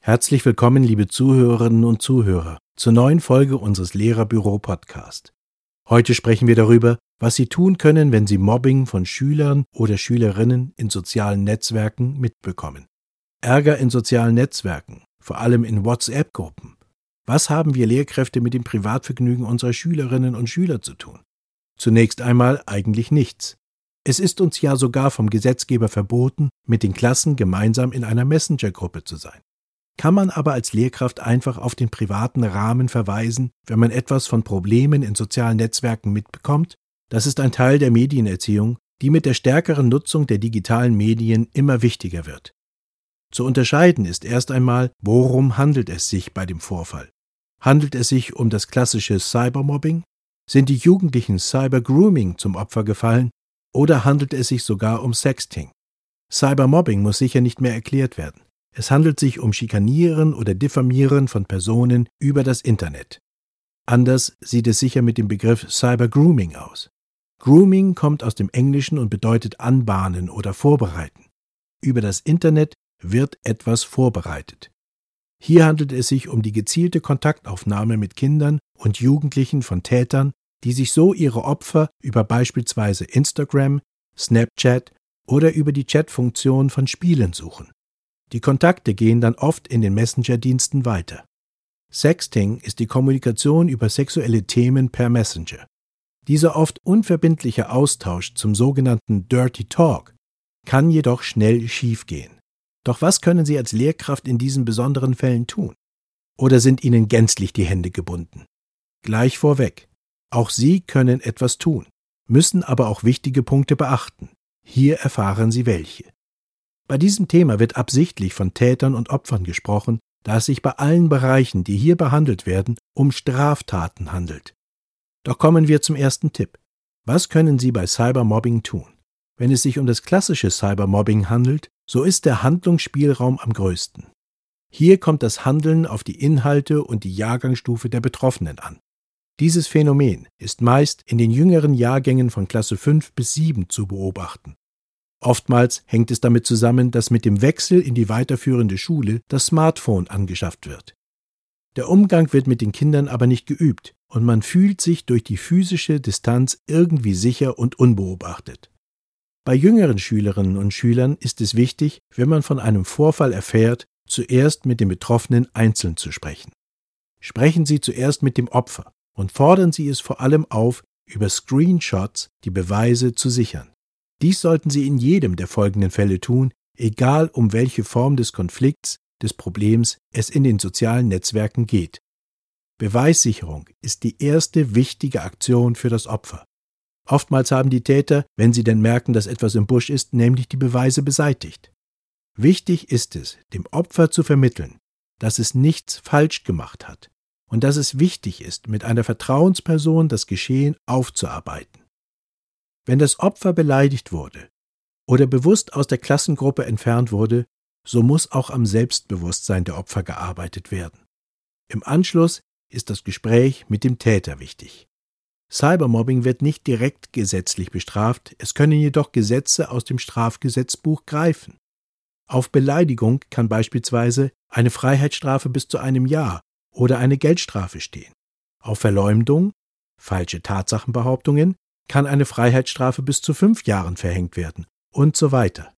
Herzlich willkommen, liebe Zuhörerinnen und Zuhörer, zur neuen Folge unseres Lehrerbüro Podcast. Heute sprechen wir darüber, was Sie tun können, wenn Sie Mobbing von Schülern oder Schülerinnen in sozialen Netzwerken mitbekommen. Ärger in sozialen Netzwerken, vor allem in WhatsApp-Gruppen. Was haben wir Lehrkräfte mit dem Privatvergnügen unserer Schülerinnen und Schüler zu tun? Zunächst einmal eigentlich nichts. Es ist uns ja sogar vom Gesetzgeber verboten, mit den Klassen gemeinsam in einer Messenger-Gruppe zu sein. Kann man aber als Lehrkraft einfach auf den privaten Rahmen verweisen, wenn man etwas von Problemen in sozialen Netzwerken mitbekommt? Das ist ein Teil der Medienerziehung, die mit der stärkeren Nutzung der digitalen Medien immer wichtiger wird. Zu unterscheiden ist erst einmal, worum handelt es sich bei dem Vorfall. Handelt es sich um das klassische Cybermobbing? Sind die Jugendlichen Cybergrooming zum Opfer gefallen? Oder handelt es sich sogar um Sexting? Cybermobbing muss sicher nicht mehr erklärt werden. Es handelt sich um Schikanieren oder Diffamieren von Personen über das Internet. Anders sieht es sicher mit dem Begriff Cybergrooming aus. Grooming kommt aus dem Englischen und bedeutet anbahnen oder vorbereiten. Über das Internet wird etwas vorbereitet. Hier handelt es sich um die gezielte Kontaktaufnahme mit Kindern und Jugendlichen von Tätern, die sich so ihre Opfer über beispielsweise Instagram, Snapchat oder über die Chatfunktion von Spielen suchen. Die Kontakte gehen dann oft in den Messenger-Diensten weiter. Sexting ist die Kommunikation über sexuelle Themen per Messenger. Dieser oft unverbindliche Austausch zum sogenannten Dirty Talk kann jedoch schnell schiefgehen. Doch was können Sie als Lehrkraft in diesen besonderen Fällen tun? Oder sind Ihnen gänzlich die Hände gebunden? Gleich vorweg, auch Sie können etwas tun, müssen aber auch wichtige Punkte beachten. Hier erfahren Sie welche. Bei diesem Thema wird absichtlich von Tätern und Opfern gesprochen, da es sich bei allen Bereichen, die hier behandelt werden, um Straftaten handelt. Doch kommen wir zum ersten Tipp. Was können Sie bei Cybermobbing tun? Wenn es sich um das klassische Cybermobbing handelt, so ist der Handlungsspielraum am größten. Hier kommt das Handeln auf die Inhalte und die Jahrgangsstufe der Betroffenen an. Dieses Phänomen ist meist in den jüngeren Jahrgängen von Klasse 5 bis 7 zu beobachten. Oftmals hängt es damit zusammen, dass mit dem Wechsel in die weiterführende Schule das Smartphone angeschafft wird. Der Umgang wird mit den Kindern aber nicht geübt und man fühlt sich durch die physische Distanz irgendwie sicher und unbeobachtet. Bei jüngeren Schülerinnen und Schülern ist es wichtig, wenn man von einem Vorfall erfährt, zuerst mit dem Betroffenen einzeln zu sprechen. Sprechen Sie zuerst mit dem Opfer und fordern Sie es vor allem auf, über Screenshots die Beweise zu sichern. Dies sollten Sie in jedem der folgenden Fälle tun, egal um welche Form des Konflikts, des Problems es in den sozialen Netzwerken geht. Beweissicherung ist die erste wichtige Aktion für das Opfer. Oftmals haben die Täter, wenn sie denn merken, dass etwas im Busch ist, nämlich die Beweise beseitigt. Wichtig ist es, dem Opfer zu vermitteln, dass es nichts falsch gemacht hat und dass es wichtig ist, mit einer Vertrauensperson das Geschehen aufzuarbeiten. Wenn das Opfer beleidigt wurde oder bewusst aus der Klassengruppe entfernt wurde, so muss auch am Selbstbewusstsein der Opfer gearbeitet werden. Im Anschluss ist das Gespräch mit dem Täter wichtig. Cybermobbing wird nicht direkt gesetzlich bestraft, es können jedoch Gesetze aus dem Strafgesetzbuch greifen. Auf Beleidigung kann beispielsweise eine Freiheitsstrafe bis zu einem Jahr oder eine Geldstrafe stehen. Auf Verleumdung, falsche Tatsachenbehauptungen, kann eine Freiheitsstrafe bis zu fünf Jahren verhängt werden und so weiter.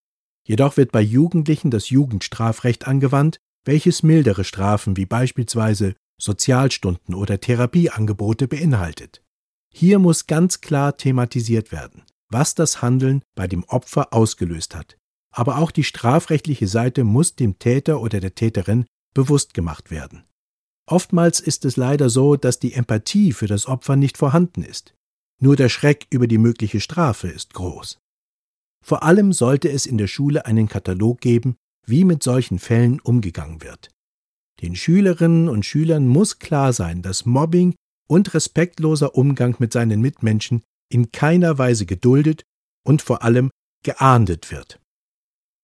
Jedoch wird bei Jugendlichen das Jugendstrafrecht angewandt, welches mildere Strafen wie beispielsweise Sozialstunden oder Therapieangebote beinhaltet. Hier muss ganz klar thematisiert werden, was das Handeln bei dem Opfer ausgelöst hat. Aber auch die strafrechtliche Seite muss dem Täter oder der Täterin bewusst gemacht werden. Oftmals ist es leider so, dass die Empathie für das Opfer nicht vorhanden ist. Nur der Schreck über die mögliche Strafe ist groß. Vor allem sollte es in der Schule einen Katalog geben, wie mit solchen Fällen umgegangen wird. Den Schülerinnen und Schülern muss klar sein, dass Mobbing und respektloser Umgang mit seinen Mitmenschen in keiner Weise geduldet und vor allem geahndet wird.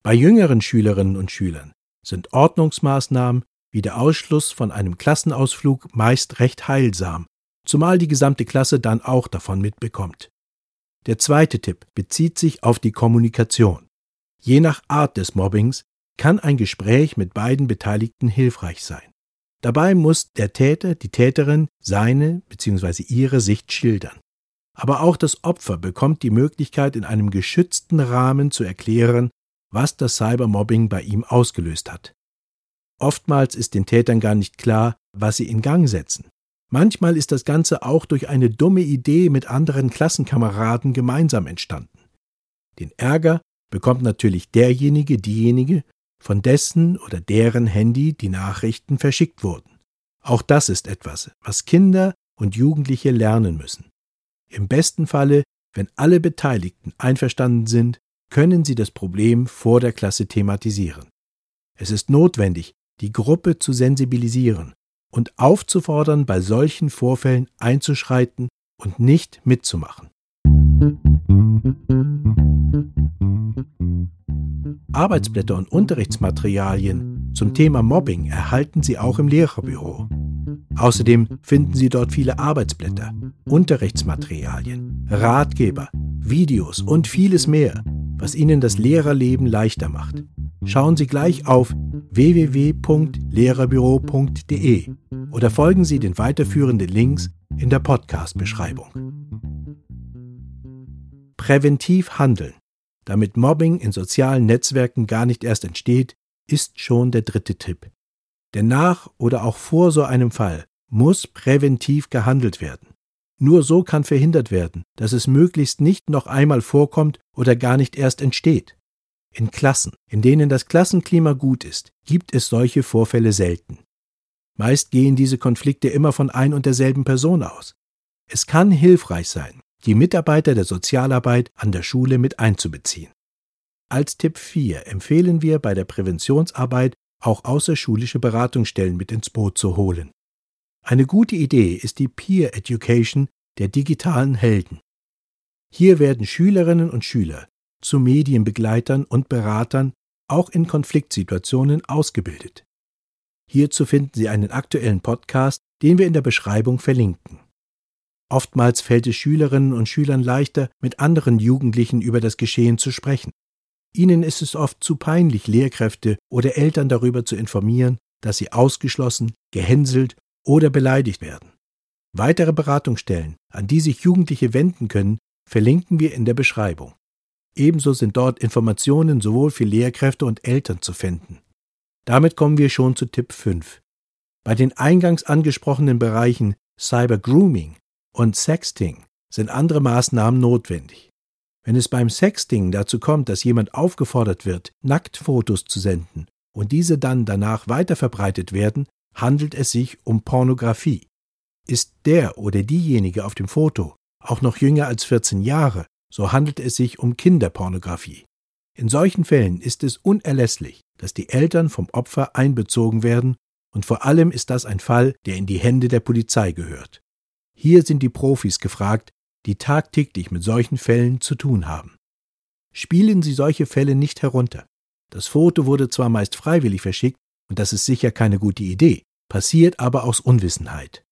Bei jüngeren Schülerinnen und Schülern sind Ordnungsmaßnahmen wie der Ausschluss von einem Klassenausflug meist recht heilsam, zumal die gesamte Klasse dann auch davon mitbekommt. Der zweite Tipp bezieht sich auf die Kommunikation. Je nach Art des Mobbings kann ein Gespräch mit beiden Beteiligten hilfreich sein. Dabei muss der Täter, die Täterin seine bzw. ihre Sicht schildern. Aber auch das Opfer bekommt die Möglichkeit, in einem geschützten Rahmen zu erklären, was das Cybermobbing bei ihm ausgelöst hat. Oftmals ist den Tätern gar nicht klar, was sie in Gang setzen. Manchmal ist das Ganze auch durch eine dumme Idee mit anderen Klassenkameraden gemeinsam entstanden. Den Ärger bekommt natürlich derjenige, diejenige, von dessen oder deren Handy die Nachrichten verschickt wurden. Auch das ist etwas, was Kinder und Jugendliche lernen müssen. Im besten Falle, wenn alle Beteiligten einverstanden sind, können sie das Problem vor der Klasse thematisieren. Es ist notwendig, die Gruppe zu sensibilisieren und aufzufordern, bei solchen Vorfällen einzuschreiten und nicht mitzumachen. Arbeitsblätter und Unterrichtsmaterialien zum Thema Mobbing erhalten Sie auch im Lehrerbüro. Außerdem finden Sie dort viele Arbeitsblätter, Unterrichtsmaterialien, Ratgeber, Videos und vieles mehr, was Ihnen das Lehrerleben leichter macht. Schauen Sie gleich auf www.lehrerbüro.de oder folgen Sie den weiterführenden Links in der Podcast-Beschreibung. Präventiv handeln, damit Mobbing in sozialen Netzwerken gar nicht erst entsteht, ist schon der dritte Tipp. Denn nach oder auch vor so einem Fall muss präventiv gehandelt werden. Nur so kann verhindert werden, dass es möglichst nicht noch einmal vorkommt oder gar nicht erst entsteht. In Klassen, in denen das Klassenklima gut ist, gibt es solche Vorfälle selten. Meist gehen diese Konflikte immer von ein und derselben Person aus. Es kann hilfreich sein, die Mitarbeiter der Sozialarbeit an der Schule mit einzubeziehen. Als Tipp 4 empfehlen wir bei der Präventionsarbeit auch außerschulische Beratungsstellen mit ins Boot zu holen. Eine gute Idee ist die Peer Education der digitalen Helden. Hier werden Schülerinnen und Schüler zu Medienbegleitern und Beratern auch in Konfliktsituationen ausgebildet. Hierzu finden Sie einen aktuellen Podcast, den wir in der Beschreibung verlinken. Oftmals fällt es Schülerinnen und Schülern leichter, mit anderen Jugendlichen über das Geschehen zu sprechen. Ihnen ist es oft zu peinlich, Lehrkräfte oder Eltern darüber zu informieren, dass sie ausgeschlossen, gehänselt oder beleidigt werden. Weitere Beratungsstellen, an die sich Jugendliche wenden können, verlinken wir in der Beschreibung. Ebenso sind dort Informationen sowohl für Lehrkräfte und Eltern zu finden. Damit kommen wir schon zu Tipp 5. Bei den eingangs angesprochenen Bereichen Cyber Grooming und Sexting sind andere Maßnahmen notwendig. Wenn es beim Sexting dazu kommt, dass jemand aufgefordert wird, Nacktfotos zu senden und diese dann danach weiterverbreitet werden, handelt es sich um Pornografie. Ist der oder diejenige auf dem Foto auch noch jünger als 14 Jahre, so handelt es sich um Kinderpornografie. In solchen Fällen ist es unerlässlich, dass die Eltern vom Opfer einbezogen werden, und vor allem ist das ein Fall, der in die Hände der Polizei gehört. Hier sind die Profis gefragt, die tagtäglich mit solchen Fällen zu tun haben. Spielen Sie solche Fälle nicht herunter. Das Foto wurde zwar meist freiwillig verschickt, und das ist sicher keine gute Idee, passiert aber aus Unwissenheit.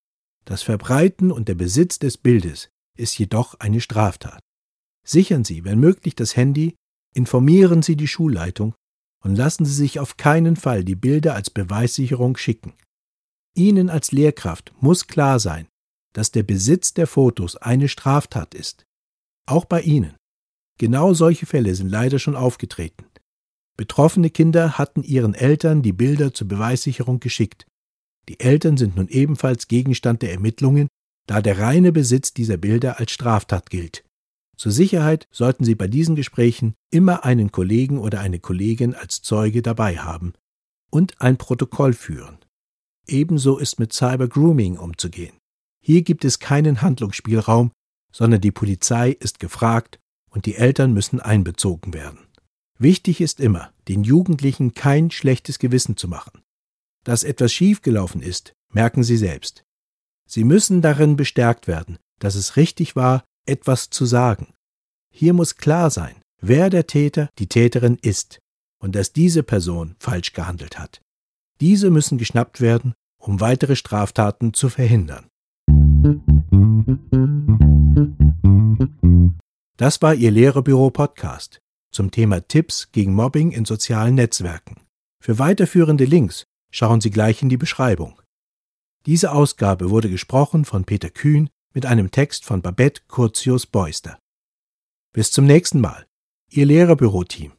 Das Verbreiten und der Besitz des Bildes ist jedoch eine Straftat. Sichern Sie, wenn möglich, das Handy, informieren Sie die Schulleitung und lassen Sie sich auf keinen Fall die Bilder als Beweissicherung schicken. Ihnen als Lehrkraft muss klar sein, dass der Besitz der Fotos eine Straftat ist. Auch bei Ihnen. Genau solche Fälle sind leider schon aufgetreten. Betroffene Kinder hatten ihren Eltern die Bilder zur Beweissicherung geschickt. Die Eltern sind nun ebenfalls Gegenstand der Ermittlungen, da der reine Besitz dieser Bilder als Straftat gilt. Zur Sicherheit sollten Sie bei diesen Gesprächen immer einen Kollegen oder eine Kollegin als Zeuge dabei haben und ein Protokoll führen. Ebenso ist mit Cyber Grooming umzugehen. Hier gibt es keinen Handlungsspielraum, sondern die Polizei ist gefragt und die Eltern müssen einbezogen werden. Wichtig ist immer, den Jugendlichen kein schlechtes Gewissen zu machen. Dass etwas schiefgelaufen ist, merken sie selbst. Sie müssen darin bestärkt werden, dass es richtig war, etwas zu sagen. Hier muss klar sein, wer der Täter, die Täterin ist und dass diese Person falsch gehandelt hat. Diese müssen geschnappt werden, um weitere Straftaten zu verhindern. Das war Ihr Lehrerbüro-Podcast zum Thema Tipps gegen Mobbing in sozialen Netzwerken. Für weiterführende Links schauen Sie gleich in die Beschreibung. Diese Ausgabe wurde gesprochen von Peter Kühn mit einem Text von Babette Curtius-Beuster. Bis zum nächsten Mal. Ihr Lehrerbüro-Team.